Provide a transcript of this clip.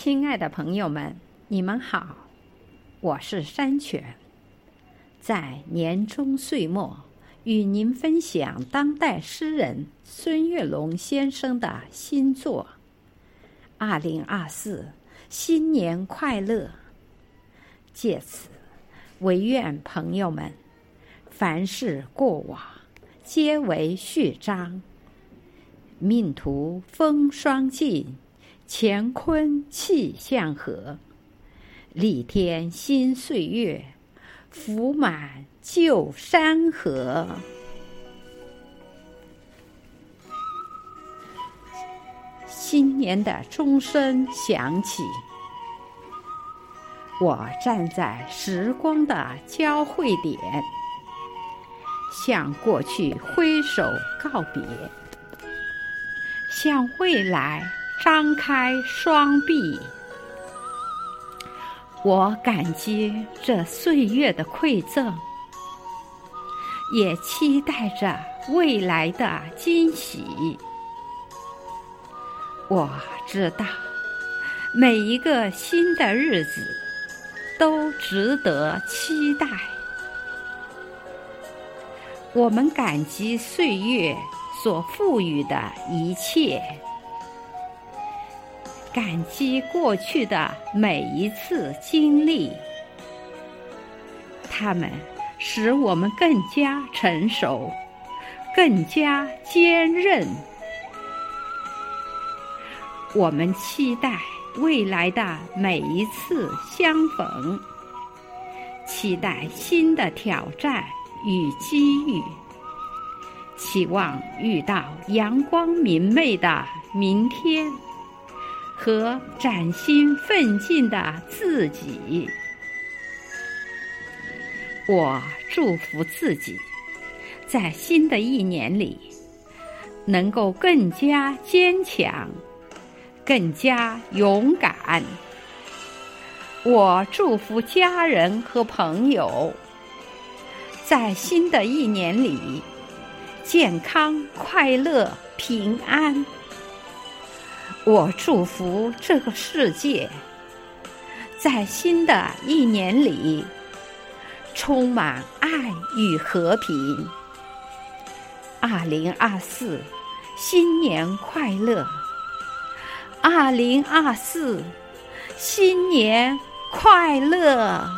亲爱的朋友们，你们好，我是山泉，在年终岁末，与您分享当代诗人孙月龙先生的新作《二零二四新年快乐》。借此，唯愿朋友们，凡事过往，皆为序章。命途风霜尽，乾坤气象和。历天新岁月，福满旧山河。新年的钟声响起，我站在时光的交汇点，向过去挥手告别。向未来张开双臂，我感激这岁月的馈赠，也期待着未来的惊喜。我知道，每一个新的日子都值得期待。我们感激岁月。所赋予的一切，感激过去的每一次经历，他们使我们更加成熟，更加坚韧。我们期待未来的每一次相逢，期待新的挑战与机遇。期望遇到阳光明媚的明天，和崭新奋进的自己。我祝福自己，在新的一年里，能够更加坚强，更加勇敢。我祝福家人和朋友，在新的一年里。健康、快乐、平安。我祝福这个世界，在新的一年里，充满爱与和平。二零二四，新年快乐！二零二四，新年快乐！